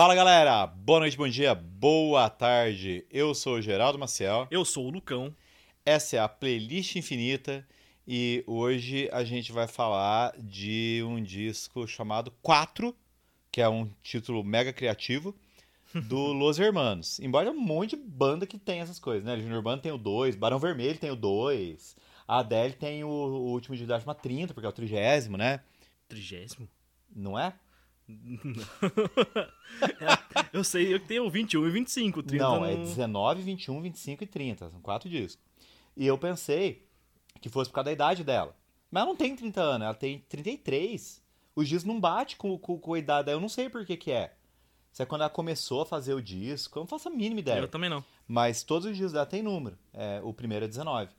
Fala galera, boa noite, bom dia, boa tarde. Eu sou o Geraldo Maciel. Eu sou o Lucão. Essa é a playlist infinita e hoje a gente vai falar de um disco chamado 4, que é um título mega criativo, do Los Hermanos. Embora um monte de banda que tem essas coisas, né? Junior Band tem o 2, Barão Vermelho tem o 2, a Adele tem o, o último de 30, porque é o trigésimo, né? Trigésimo? Não é? eu sei, eu tenho 21 e 25, 30 não, não, é 19, 21, 25 e 30, são quatro discos. E eu pensei que fosse por causa da idade dela. Mas ela não tem 30 anos, ela tem 33. Os discos não bate com, com, com a idade dela, eu não sei por que que é. Se é quando ela começou a fazer o disco, eu não faço a mínima ideia. Eu também não. Mas todos os discos dela tem número. É, o primeiro é 19.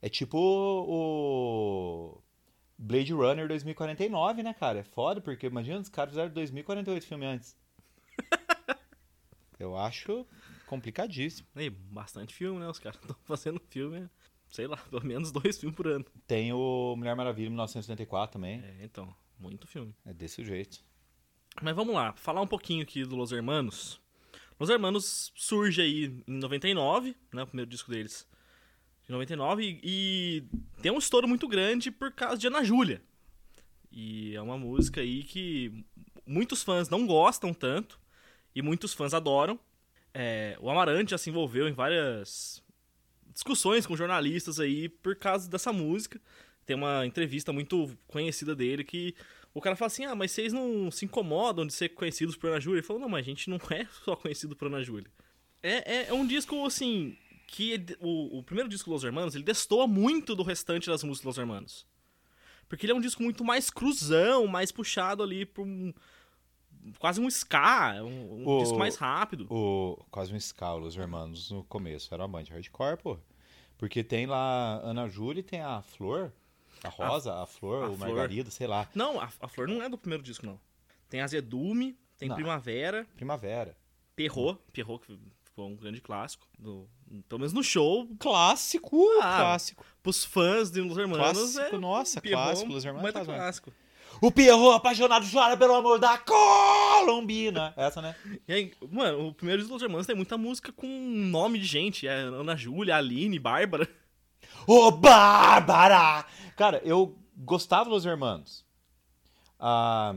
É tipo o Blade Runner 2049, né, cara? É foda, porque imagina, os caras fizeram 2048 filme antes. eu acho complicadíssimo. E bastante filme, né? Os caras estão fazendo filme, sei lá, pelo menos dois filmes por ano. Tem o Mulher Maravilha 1974 também. É, então, muito filme. É desse jeito. Mas vamos lá, falar um pouquinho aqui do Los Hermanos. Los Hermanos surge aí em 99, né, o primeiro disco deles. De 99 e, e tem um estouro muito grande por causa de Ana Júlia. E é uma música aí que muitos fãs não gostam tanto e muitos fãs adoram. É, o Amarante já se envolveu em várias discussões com jornalistas aí por causa dessa música. Tem uma entrevista muito conhecida dele que o cara fala assim: Ah, mas vocês não se incomodam de ser conhecidos por Ana Júlia? Ele falou: Não, mas a gente não é só conhecido por Ana Júlia. É, é, é um disco, assim, que o, o primeiro disco Los Hermanos, ele destoa muito do restante das músicas Los Hermanos. Porque ele é um disco muito mais cruzão, mais puxado ali pra um. Quase um ska, um, um O- disco mais rápido. O, quase um ska, os hermanos no começo. Era uma banda de hardcore, pô. Porque tem lá Ana Júlia e tem a Flor, a Rosa, a, Flor, a o Flor. Margarida, sei lá. Não, a, a Flor não é do primeiro disco, não. Tem Azedume, tem Não. Primavera, Primavera. Perrot, Perrot que foi um grande clássico. Do, pelo menos no show, Clássico, Ah, clássico. pros fãs de Los Hermanos Clássico, é... nossa, Pierrot, clássico, Los Hermanos mesmo. clássico. O Pierrot apaixonado chora pelo amor da Colombina. Essa, né? E aí, mano, o primeiro disco dos Hermanos tem muita música com nome de gente. É Ana Júlia, Aline, Bárbara. Ô, Bárbara! Cara, eu gostava dos Hermanos. Ah,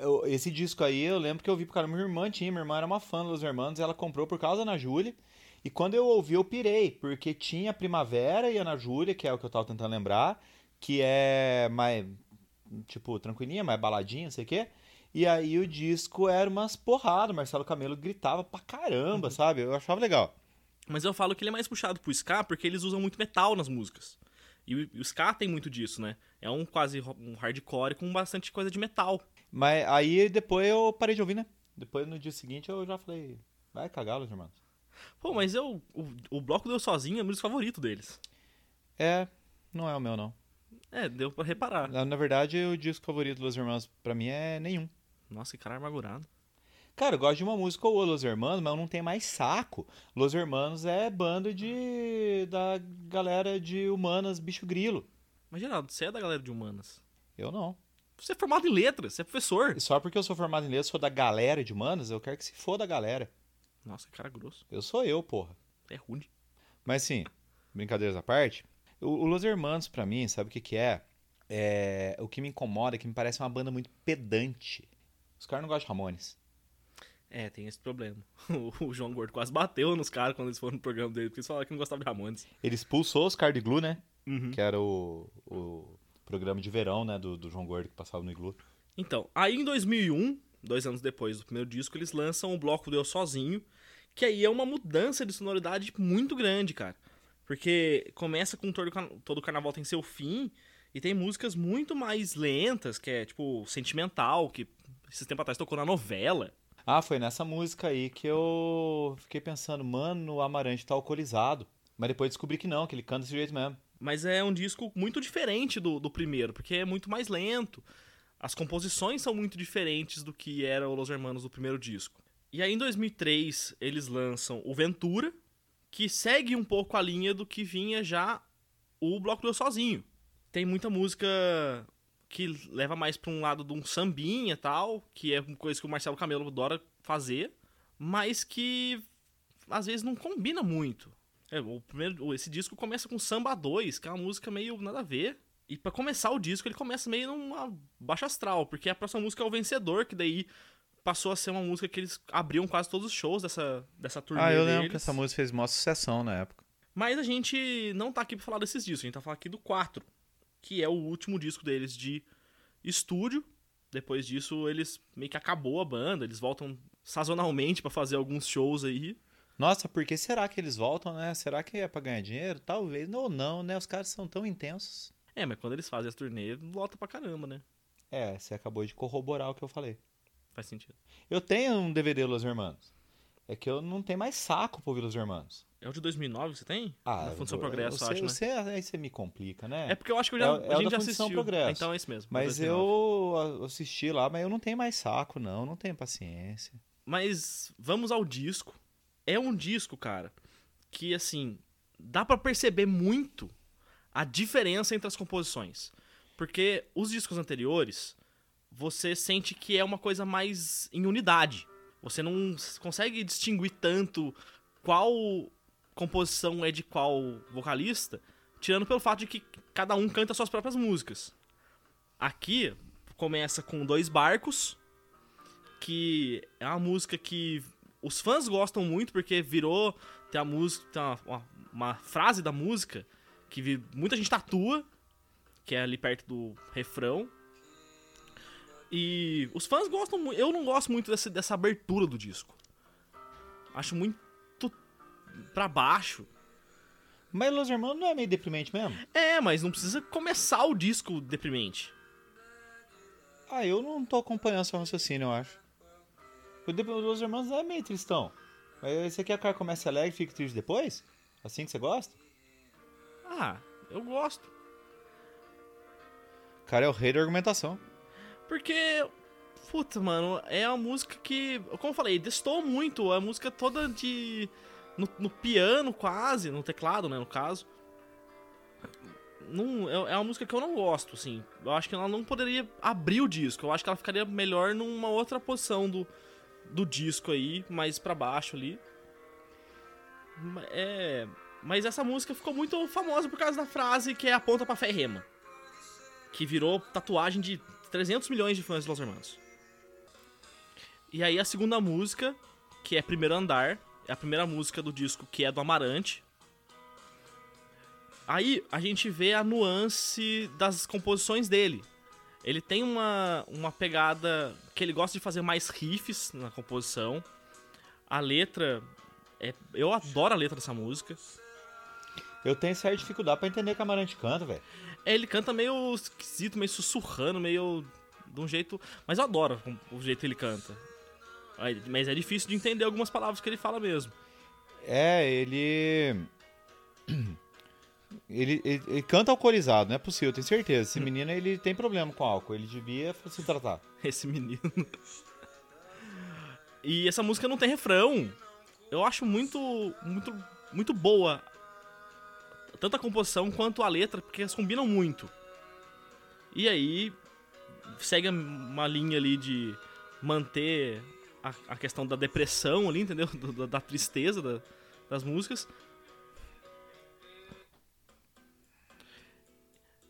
eu- esse disco aí, eu lembro que eu vi por causa da minha irmã tinha. Minha irmã era uma fã dos Hermanos, ela comprou por causa da Ana Júlia. E quando eu ouvi, eu pirei, porque tinha Primavera e Ana Júlia, que é o que eu tava tentando lembrar, que é mais, tipo, tranquilinha, mais baladinha, não sei o quê. E aí o disco era umas porradas, Marcelo Camelo gritava pra caramba, sabe? Eu achava legal. Mas eu falo que ele é mais puxado pro ska porque eles usam muito metal nas músicas. E o, o ska tem muito disso, né? É um quase um hardcore com bastante coisa de metal. Mas aí depois eu parei de ouvir, né? Depois no dia seguinte eu já falei, vai cagar, os irmãos. Pô, mas eu, o, o Bloco Deu Sozinho é o meu favorito deles. É, não é o meu, não. É, deu pra reparar. Na, na verdade, o disco favorito dos Hermanos pra mim é nenhum. Nossa, que cara amargurado. Cara, eu gosto de uma música ou Los Hermanos, mas eu não tenho mais saco. Los Hermanos é banda de. da galera de humanas, bicho grilo. Mas, Geraldo, você é da galera de humanas. Eu não. Você é formado em letras, você é professor. E só porque eu sou formado em letras, sou da galera de humanas, eu quero que se foda a galera. Nossa, que cara grosso. Eu sou eu, porra. É rude. Mas sim, brincadeiras à parte, o, o Los Hermanos, pra mim, sabe o que que é? É, O que me incomoda é que me parece uma banda muito pedante. Os caras não gostam de Ramones. É, tem esse problema. O João Gordo quase bateu nos caras quando eles foram no programa dele, porque eles falaram que não gostavam de Ramones. Ele expulsou os caras de Iglu, né? Uhum. Que era o, o programa de verão, né? Do, do João Gordo que passava no Iglu. Então, aí em 2001, dois anos depois do primeiro disco, eles lançam o bloco Deu Sozinho, que aí é uma mudança de sonoridade muito grande, cara. Porque começa com todo, todo carnaval tem seu fim, e tem músicas muito mais lentas, que é tipo sentimental, que esses tempos atrás tocou na novela. Ah, foi nessa música aí que eu fiquei pensando, mano, o Amarante tá alcoolizado. Mas depois descobri que não, que ele canta desse jeito mesmo. Mas é um disco muito diferente do, do primeiro, porque é muito mais lento. As composições são muito diferentes do que era o Los Hermanos do primeiro disco. E aí em 2003 eles lançam o Ventura, que segue um pouco a linha do que vinha já o Bloco do Eu Sozinho. Tem muita música que leva mais pra um lado de um sambinha e tal, que é uma coisa que o Marcelo Camelo adora fazer, mas que às vezes não combina muito. É, o primeiro, esse disco começa com Samba 2, que é uma música meio nada a ver. E para começar o disco, ele começa meio numa baixa astral, porque a próxima música é o Vencedor, que daí passou a ser uma música que eles abriam quase todos os shows dessa, dessa turnê Ah, eu lembro deles. que essa música fez maior sucessão na época. Mas a gente não tá aqui pra falar desses discos, a gente tá falando aqui do 4, que é o último disco deles de estúdio. Depois disso, eles meio que acabou a banda, eles voltam sazonalmente pra fazer alguns shows aí. Nossa, por que será que eles voltam, né? Será que é pra ganhar dinheiro? Talvez. Ou não, né? Os caras são tão intensos. É, mas quando eles fazem as turnê, volta pra caramba, né? É, você acabou de corroborar o que eu falei. Faz sentido. Eu tenho um DVD Los Hermanos. É que eu não tenho mais saco pra ouvir Los Hermanos. É o de 2009 que você tem? Ah, Na Função eu- Progresso, você, acho, né? você, aí você me complica, né? É porque eu acho que eu já, É a é o gente da já assistiu. Progresso. Então é esse mesmo. Mas 2009. eu a- assisti lá, mas eu não tenho mais saco, não. Não tenho paciência. Mas vamos ao disco. É um disco, cara, que assim, dá pra perceber muito a diferença entre as composições. Porque os discos anteriores, você sente que é uma coisa mais em unidade. Você não consegue distinguir tanto qual composição é de qual vocalista, tirando pelo fato de que cada um canta suas próprias músicas. Aqui começa com dois barcos, que é uma música que os fãs gostam muito porque virou tem a música tem uma, uma- uma frase da música que vi- muita gente tatua que é ali perto do refrão e os fãs gostam muito eu não gosto muito dessa, dessa abertura do disco acho muito pra baixo Mas Los Hermanos não é meio deprimente mesmo? é mas não precisa começar o disco deprimente Ah, eu não tô acompanhando seu raciocínio, eu acho. O de- Los Hermanos é meio tristão. Mas você quer que o cara comece alegre e fique triste depois? Assim que você gosta? ah eu gosto cara é o rei da argumentação. Porque, puta, mano, é uma música que, como eu falei, destoou muito. A música toda de. No, no piano, quase, no teclado, né, no caso. Não, é, é uma música que eu não gosto, assim. Eu acho que ela não poderia abrir o disco. Eu acho que ela ficaria melhor numa outra posição do, do disco aí, mais pra baixo ali. É. Mas essa música ficou muito famosa por causa da frase que é aponta pra fé e rema que virou tatuagem de 300 milhões de fãs de Los Hermanos. E aí a segunda música, que é Primeiro Andar, é a primeira música do disco que é do Amarante. Aí a gente vê a nuance das composições dele. Ele tem uma, uma pegada que ele gosta de fazer mais riffs na composição. A letra. É, eu adoro a letra dessa música. Eu tenho certa dificuldade pra entender que a Amarante canta, velho. É, ele canta meio esquisito, meio sussurrando, meio de um jeito. Mas eu adoro o jeito que ele canta. Mas é difícil de entender algumas palavras que ele fala mesmo. É, ele... ele. ele. ele canta alcoolizado, não é possível, eu tenho certeza. Esse menino ele tem problema com álcool, ele devia se tratar. Esse menino. E essa música não tem refrão. Eu acho muito, muito, muito boa. Tanto a composição quanto a letra, porque elas combinam muito. E aí, segue uma linha ali de manter a, a questão da depressão ali, entendeu? Da, da tristeza da- das músicas.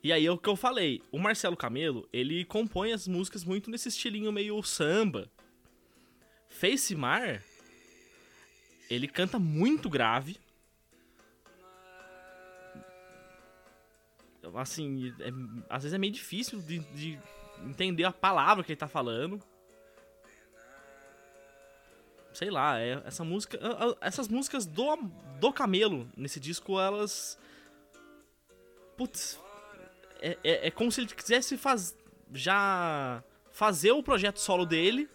E aí é o que eu falei, o Marcelo Camelo, ele compõe as músicas muito nesse estilinho meio samba. Face Mar, ele canta muito grave. Assim, é- às vezes é meio difícil de, de entender a palavra que ele tá falando. Sei lá, é- essa música. Essas músicas do, do Camelo nesse disco, elas. Putz. É, é, é como se ele quisesse faz, já fazer o projeto solo dele,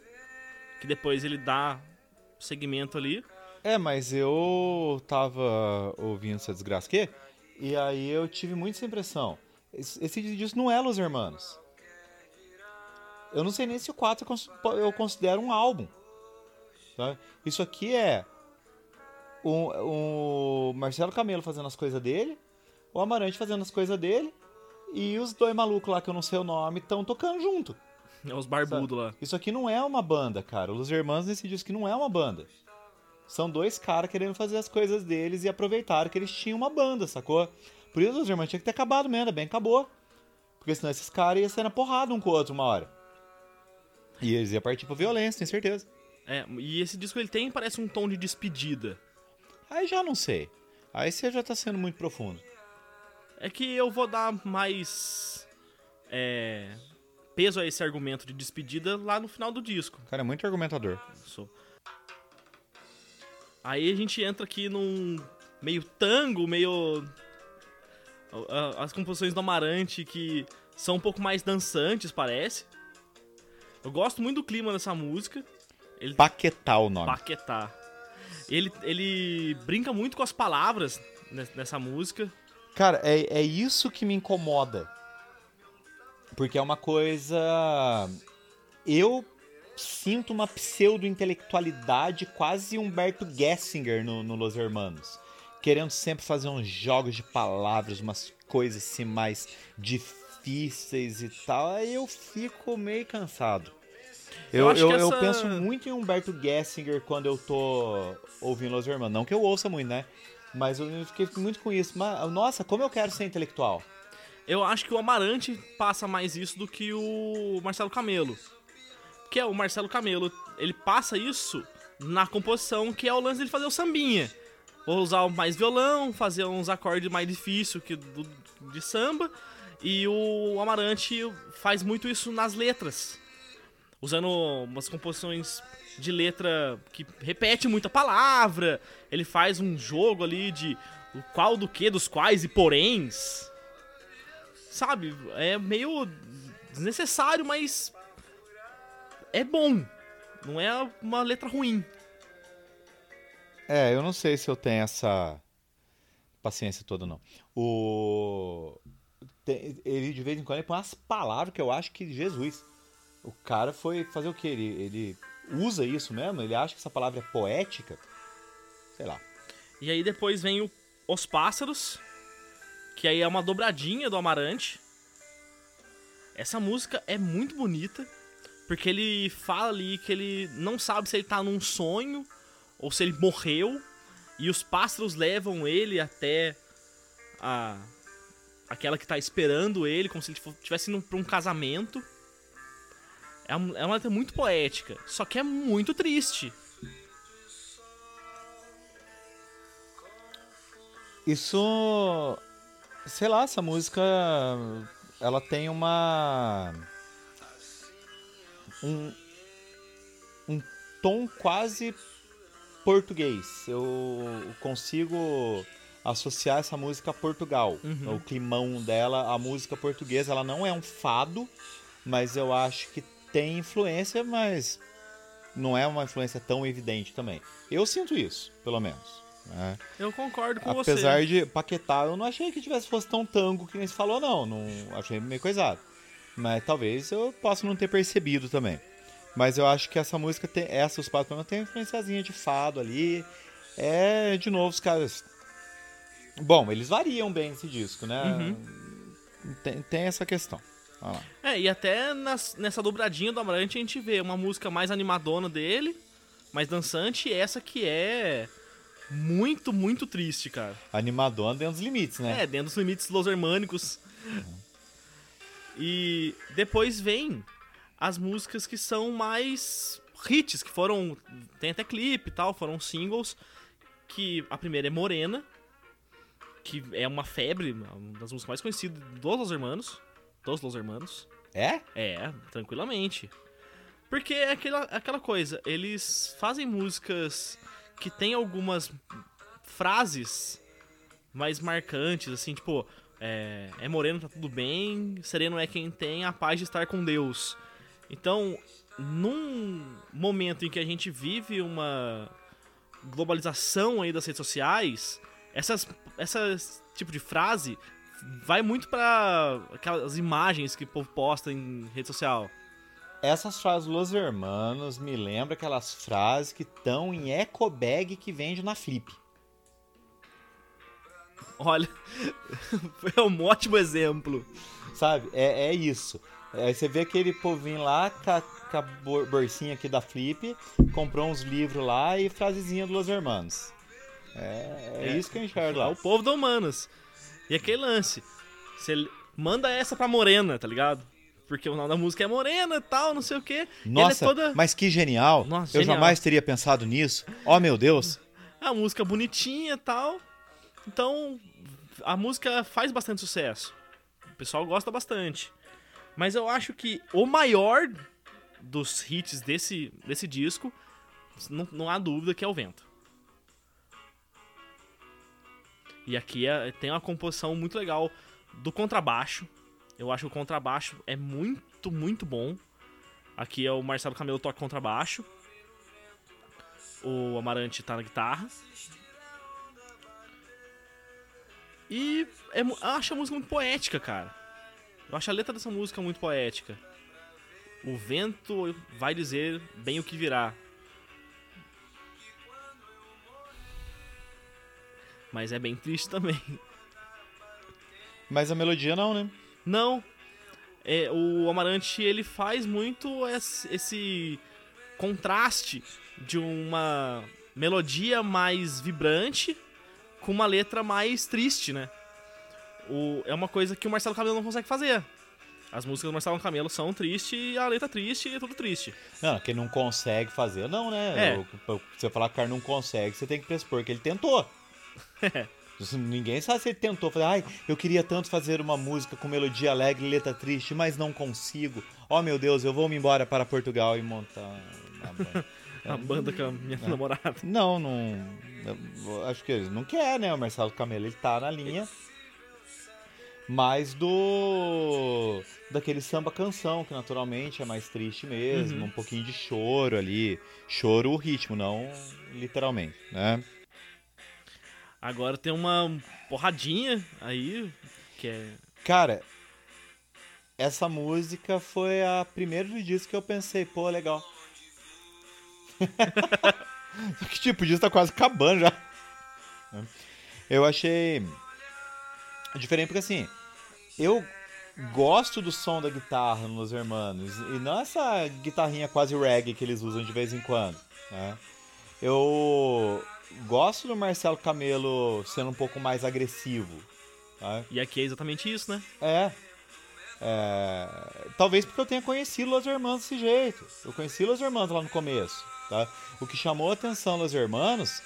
que depois ele dá segmento ali. É, mas eu tava ouvindo essa desgraça aqui, e aí eu tive muito essa impressão. Esse, esse disco não é Los Hermanos. Eu não sei nem se o 4 eu cons- eu considero um álbum. sabe? Isso aqui é o, o Marcelo Camelo fazendo as coisas dele, o Amarante fazendo as coisas dele, e os dois malucos lá que eu não sei o nome estão tocando junto. É os barbudos lá. Isso aqui não é uma banda, cara. Os Hermanos nesse disco que não é uma banda. São dois caras querendo fazer as coisas deles e aproveitaram que eles tinham uma banda, sacou? Por isso os Hermanos tinham que ter acabado mesmo, ainda bem acabou. Porque senão esses caras iam ser na porrada um com o outro uma hora. E eles iam partir pra violência, tenho certeza. É, e esse disco ele tem, parece um tom de despedida. Aí já não sei. Aí você já tá sendo muito profundo. É que eu vou dar mais é, peso a esse argumento de despedida lá no final do disco. Cara, é muito argumentador. Sou. Aí a gente entra aqui num meio tango, meio. As composições do Amarante que são um pouco mais dançantes, parece. Eu gosto muito do clima dessa música. Ele... Paquetá o nome. Paquetá. Ele, ele brinca muito com as palavras nessa música. Cara, é, é isso que me incomoda. Porque é uma coisa. Eu sinto uma pseudo-intelectualidade, quase Humberto Gessinger no, no Los Hermanos. Querendo sempre fazer uns jogos de palavras, umas coisas assim mais difíceis e tal. Aí eu fico meio cansado. Eu, eu, eu, essa... eu, penso muito em Humberto Gessinger quando eu tô ouvindo Los Hermanos. Não que eu ouça muito, né? Mas eu fiquei muito com isso. Mas, nossa, como eu quero ser intelectual. Eu acho que o Amarante passa mais isso do que o Marcelo Camelo. Que é o Marcelo Camelo, ele passa isso na composição, que é o lance dele fazer o sambinha. Vou usar mais violão, fazer uns acordes mais difíceis que do, de samba. E o Amarante faz muito isso nas letras usando umas composições de letra que repete muita palavra. Ele faz um jogo ali de qual do que, dos quais e poréns. Sabe? É meio desnecessário, mas é bom. Não é uma letra ruim. É, eu não sei se eu tenho essa paciência toda, não. O. Ele de vez em quando ele põe umas palavras que eu acho que Jesus. O cara foi fazer o que? Ele, ele usa isso mesmo? Ele acha que essa palavra é poética? Sei lá. E aí depois vem o Os Pássaros, que aí é uma dobradinha do Amarante. Essa música é muito bonita, porque ele fala ali que ele não sabe se ele tá num sonho ou se ele morreu, e os pássaros levam ele até a aquela que tá esperando ele, como se ele estivesse indo pra um casamento. É uma, é uma letra muito poética, só que é muito triste. Isso. Sei lá, essa música. Ela tem uma. Um. Um tom quase português. Eu consigo associar essa música a Portugal. Uhum. O climão dela, a música portuguesa, ela não é um fado, mas eu acho que tem influência, mas não é uma influência tão evidente também. Eu sinto isso, pelo menos. Né? Eu concordo com Apesar você. Apesar de Paquetá, eu não achei que tivesse fosse tão tango que nem se falou, não. não achei meio coisado. Mas talvez eu possa não ter percebido também. Mas eu acho que essa música tem. Essa, os Patos tem uma influenciazinha de fado ali. É, de novo, os caras. Bom, eles variam bem esse disco, né? Uhum. Tem, tem essa questão. É, e até nas, nessa dobradinha do Amarante a gente vê uma música mais animadona dele, mais dançante, e essa que é muito, muito triste, cara. Animadona dentro dos limites, né? É, dentro dos limites los hermânicos. Uhum. E depois vem as músicas que são mais hits, que foram. Tem até clipe e tal, foram singles. Que a primeira é Morena, que é uma febre, uma das músicas mais conhecidas dos Los Hermanos dos Los Hermanos. É? É, tranquilamente. Porque é aquela, aquela coisa, eles fazem músicas que tem algumas frases mais marcantes, assim, tipo, é, é moreno, tá tudo bem, sereno é quem tem a paz de estar com Deus. Então, num momento em que a gente vive uma globalização aí das redes sociais, essas, essas tipo de frase vai muito para aquelas imagens que o povo posta em rede social. Essas frases Los Hermanos me lembram aquelas frases que estão em eco bag que vende na Flip. Olha, é um ótimo exemplo. Sabe? É, é isso. Aí você vê aquele povinho lá com a, com a bolsinha aqui da Flip, comprou uns livros lá e frasezinha do Los Hermanos. É, é, É. isso que eu enxergo É lá. o povo da Humanas. E aquele lance. Você manda essa pra Morena, tá ligado? Porque o nome da música é Morena e tal, não sei o quê. É Nossa, toda. mas que genial. Nossa, eu genial. jamais teria pensado nisso. Oh, meu Deus. A música bonitinha e tal. Então, a música faz bastante sucesso. O pessoal gosta bastante. Mas eu acho que o maior dos hits desse, desse disco, não, não há dúvida que é o Vento. E aqui é- tem uma composição muito legal do contrabaixo. Eu acho que o contrabaixo é muito, muito bom. Aqui é o Marcelo Camelo toca contrabaixo. O Amarante tá na guitarra. E é eu acho a música muito poética, cara. Eu acho a letra dessa música muito poética. O vento vai dizer bem o que virá. Mas é bem triste também. Mas a melodia não, né? Não. É, o Amarante ele faz muito esse contraste de uma melodia mais vibrante com uma letra mais triste, né? O, é uma coisa que o Marcelo Camelo não consegue fazer. As músicas do Marcelo Camelo são tristes e a letra triste e é tudo triste. Não, quem não consegue fazer, não, né? É. Pra Você falar que o cara não consegue, você tem que pressupor que ele tentou. Ninguém sabe se ele tentou. Falar, ai, eu queria tanto fazer uma música com melodia alegre e letra triste, mas não consigo. Oh, meu Deus, eu vou me embora para Portugal e montar uma banda. A banda com a minha É. namorada. Não, não. Acho que ele não quer, né? O Marcelo Camelo, ele tá na linha. Mais do. Daquele samba canção, que naturalmente é mais triste mesmo. Uhum. Um pouquinho de choro ali. Choro o ritmo, não literalmente, né? Agora tem uma porradinha aí, que é. Cara, essa música foi a primeira do disco que eu pensei, pô, legal. Só que tipo, o disco tá quase acabando já. Eu achei diferente porque assim, eu gosto do som da guitarra nos Hermanos e não essa guitarrinha quase reggae que eles usam de vez em quando, né? Eu gosto do Marcelo Camelo sendo um pouco mais agressivo, tá? E aqui é exatamente isso, né? É. É, Talvez porque eu tenha conhecido Los Hermanos desse jeito. Eu conheci Los Hermanos lá no começo, tá? O que chamou a atenção Los Hermanos,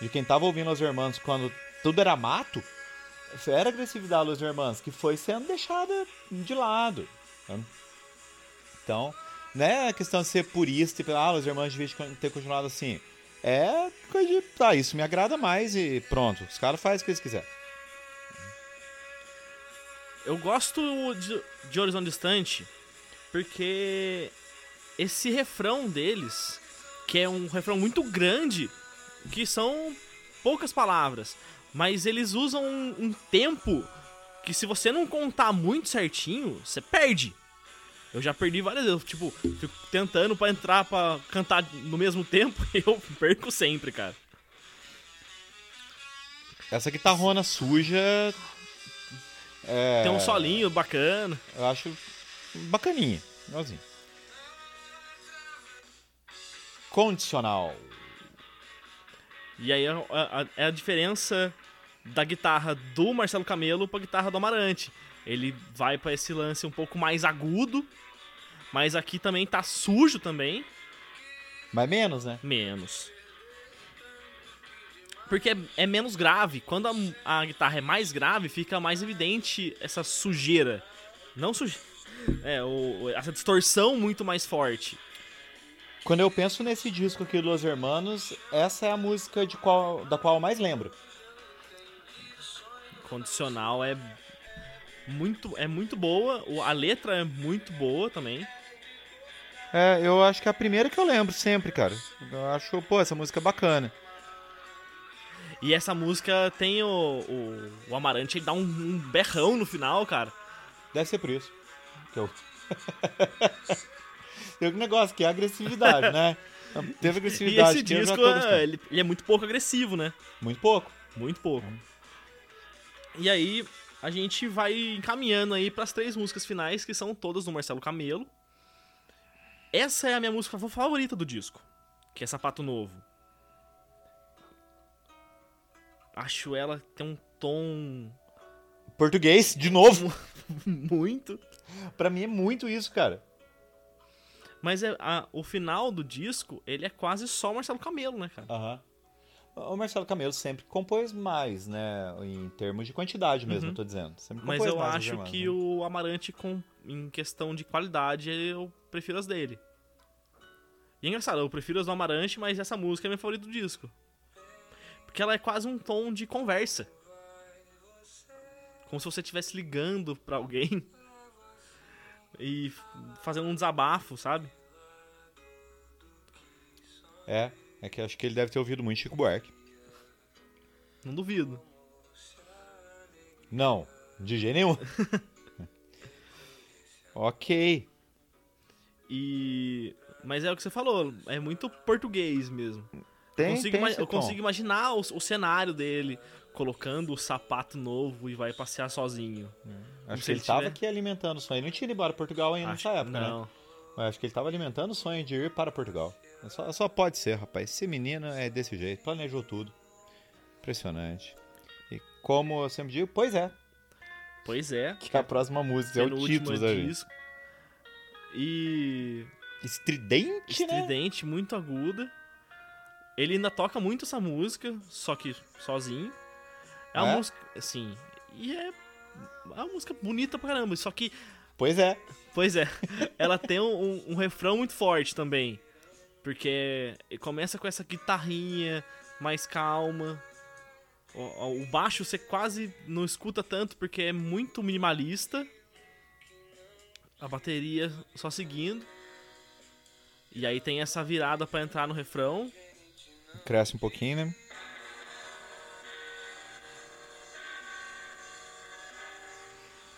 de quem tava ouvindo Los Hermanos quando tudo era mato, era a agressividade Los Hermanos, que foi sendo deixada de lado. tá? Então, não é a questão de ser purista e falar, ah, Los Hermanos devia ter continuado assim. É coisa de, tá, isso me agrada mais e pronto. Os caras fazem o que eles quiserem. Eu gosto de, de Horizonte Distante porque esse refrão deles, que é um refrão muito grande, que são poucas palavras, mas eles usam um, um tempo que se você não contar muito certinho, você perde. Eu já perdi várias vezes, tipo, fico tentando pra entrar pra cantar no mesmo tempo e eu perco sempre, cara. Essa guitarrona suja. É, Tem um solinho bacana. Eu acho bacaninha. Legalzinho. Condicional. E aí a, a- é a diferença da guitarra do Marcelo Camelo pra guitarra do Amarante. Ele vai pra esse lance um pouco mais agudo, mas aqui também tá sujo também, Mas menos, né? menos. Porque é, é menos grave. Quando a, a guitarra é mais grave, fica mais evidente essa sujeira. Não sujeira. É, o, essa distorção muito mais forte. Quando eu penso nesse disco aqui do Los Hermanos, essa é a música de qual, da qual eu mais lembro. Condicional é muito, é muito boa. A letra é muito boa também. É, eu acho que é a primeira que eu lembro sempre, cara. Eu acho, pô, essa música é bacana. E essa música tem o, o, o Amarante, ele dá um, um berrão no final, cara. Deve ser por isso. Que eu... Tem um negócio que é agressividade, né? Teve E agressividade. esse eu já disco, é, ele, ele é muito pouco agressivo, né? Muito pouco. Muito pouco. E aí, a gente vai encaminhando aí pras três músicas finais, que são todas do Marcelo Camelo. Essa é a minha música favorita do disco, que é Sapato Novo. Acho ela tem um tom Português, de novo. muito. Pra mim é muito isso, cara. Mas é, a- o final do disco, ele é quase só Marcelo Camelo, né, cara? Aham. O Marcelo Camelo sempre compôs mais, né? Em termos de quantidade mesmo, Uhum. eu tô dizendo. Sempre Mas eu mais acho que né? o Amarante, com, em questão de qualidade, eu prefiro as dele. E é engraçado, eu prefiro as do Amarante, mas essa música é minha favorita do disco. Porque ela é quase um tom de conversa. Como se você estivesse ligando pra alguém e fazendo um desabafo, sabe? É, é que acho que ele deve ter ouvido muito Chico Buarque. Não duvido. Não, de jeito nenhum. ok. E. Mas é o que você falou, é muito português mesmo. Tem, consigo tem eu tom. consigo imaginar o, o cenário dele colocando o sapato novo e vai passear sozinho. Acho se que ele ele tava tiver- aqui alimentando o sonho. Ele não tinha ido embora para Portugal ainda Acho- nessa época, né? não. Mas acho que ele tava alimentando o sonho de ir para Portugal. É Só, só pode ser, rapaz. Esse menino é desse jeito. Planejou tudo. Impressionante. E como eu sempre digo, pois é. Pois é. Que é a próxima música. É o título da gente. disco. E. Estridente, né? Estridente, muito aguda. Ele ainda toca muito essa música, só que sozinho. É uma É? música, assim. E é. É uma música bonita pra caramba. Só que Pois é. Pois é, ela tem um, um- refrão muito forte também. Porque começa com essa guitarrinha mais calma. O, o- o baixo você quase não escuta tanto porque é muito minimalista. A bateria só seguindo. E aí tem essa virada pra entrar no refrão. Cresce um pouquinho, né?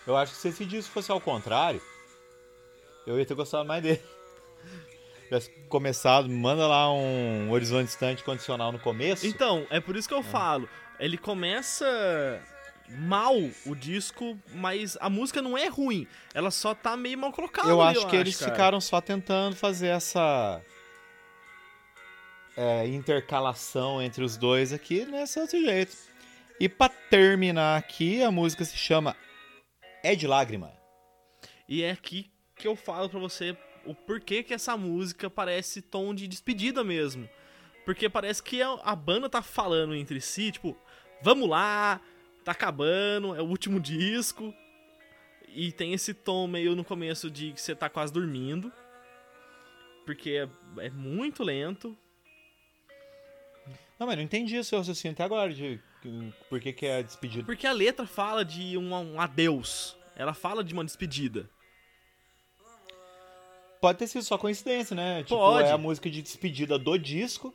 Eu acho que se esse disco fosse ao contrário, eu ia ter gostado mais dele. Tivesse começado, manda lá um horizonte distante condicional no começo. Então, é por isso que eu falo. Ele começa mal o disco, mas a música não é ruim. Ela só tá meio mal colocada. eu ali, acho que eles cara. ficaram só tentando fazer essa é, intercalação entre os dois aqui nesse outro jeito. E pra terminar aqui, a música se chama É de Lágrima. E é aqui que eu falo pra você o porquê que essa música parece tom de despedida mesmo. Porque parece que a, a banda tá falando entre si, tipo, vamos lá, tá acabando, é o último disco. E tem esse tom meio no começo de que você tá quase dormindo. Porque é, é muito lento. Não, mas não entendi o seu raciocínio até agora de por que, que é despedido. Porque a letra fala de um, um adeus. Ela fala de uma despedida. Pode ter sido só coincidência, né? Tipo, Pode. é a música de despedida do disco.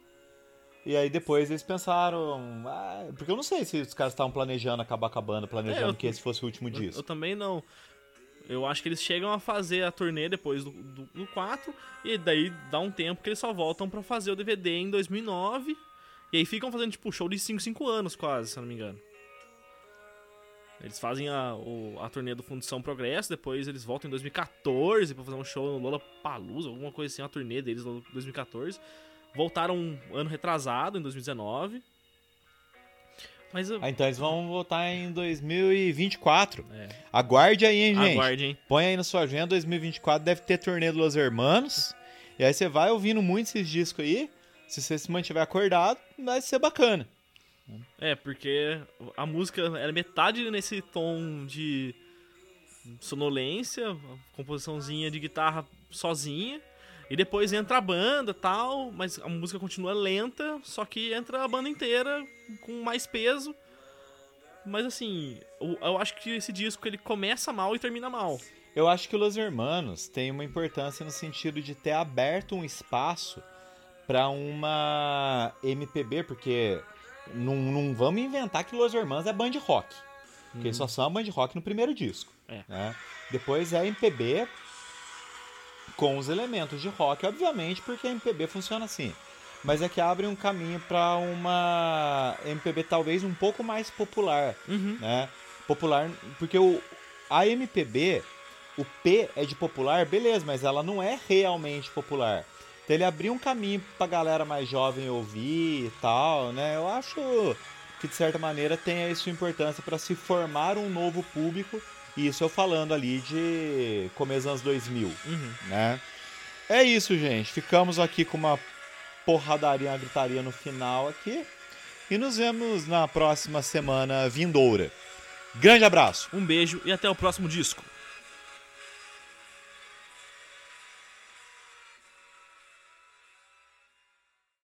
E aí depois eles pensaram. ah, porque eu não sei se os caras estavam planejando acabar com a banda, planejando É, eu- que esse fosse o último disco. eu também não. Eu acho que eles chegam a fazer a turnê depois do, do, do 4 e daí dá um tempo que eles só voltam pra fazer o DVD em 2009 e aí ficam fazendo tipo show de 5, 5 anos quase, se eu não me engano. Eles fazem a, o- a turnê do Fundição Progresso, depois eles voltam em 2014 pra fazer um show no Lola Palusa, alguma coisa assim, a turnê deles em 2014. Voltaram um ano retrasado, em 2019. Mas eu- Ah, então eles vão voltar em 2024. é, Aguarde aí, hein, gente? aguarde, hein? Põe aí na sua agenda, 2024 deve ter turnê do Los Hermanos. E aí você vai ouvindo muito esses discos aí. Se você se mantiver acordado, vai ser bacana. É, porque a música era metade nesse tom de sonolência, composiçãozinha de guitarra sozinha, e depois entra a banda tal, mas a música continua lenta, só que entra a banda inteira com mais peso. Mas assim, eu, eu acho que esse disco ele começa mal e termina mal. Eu acho que o Los Hermanos tem uma importância no sentido de ter aberto um espaço para uma MPB, porque não, não vamos inventar que Los Hermanos é band rock. Porque eles só são a band rock no primeiro disco. É. né? Depois é MPB com os elementos de rock, obviamente, porque a MPB funciona assim. Mas é que abre um caminho para uma MPB talvez um pouco mais popular, Uhum. né? Popular, porque o, a MPB, o P é de popular, beleza, mas ela não é realmente popular. Então ele abriu um caminho pra galera mais jovem ouvir e tal, né? Eu acho que de certa maneira tem aí sua importância para se formar um novo público. E isso eu falando ali de começo dos anos 2000, Uhum. né? É isso, gente. Ficamos aqui com uma porradaria, uma gritaria no final aqui. E nos vemos na próxima semana vindoura. Grande abraço! Um beijo e até o próximo disco.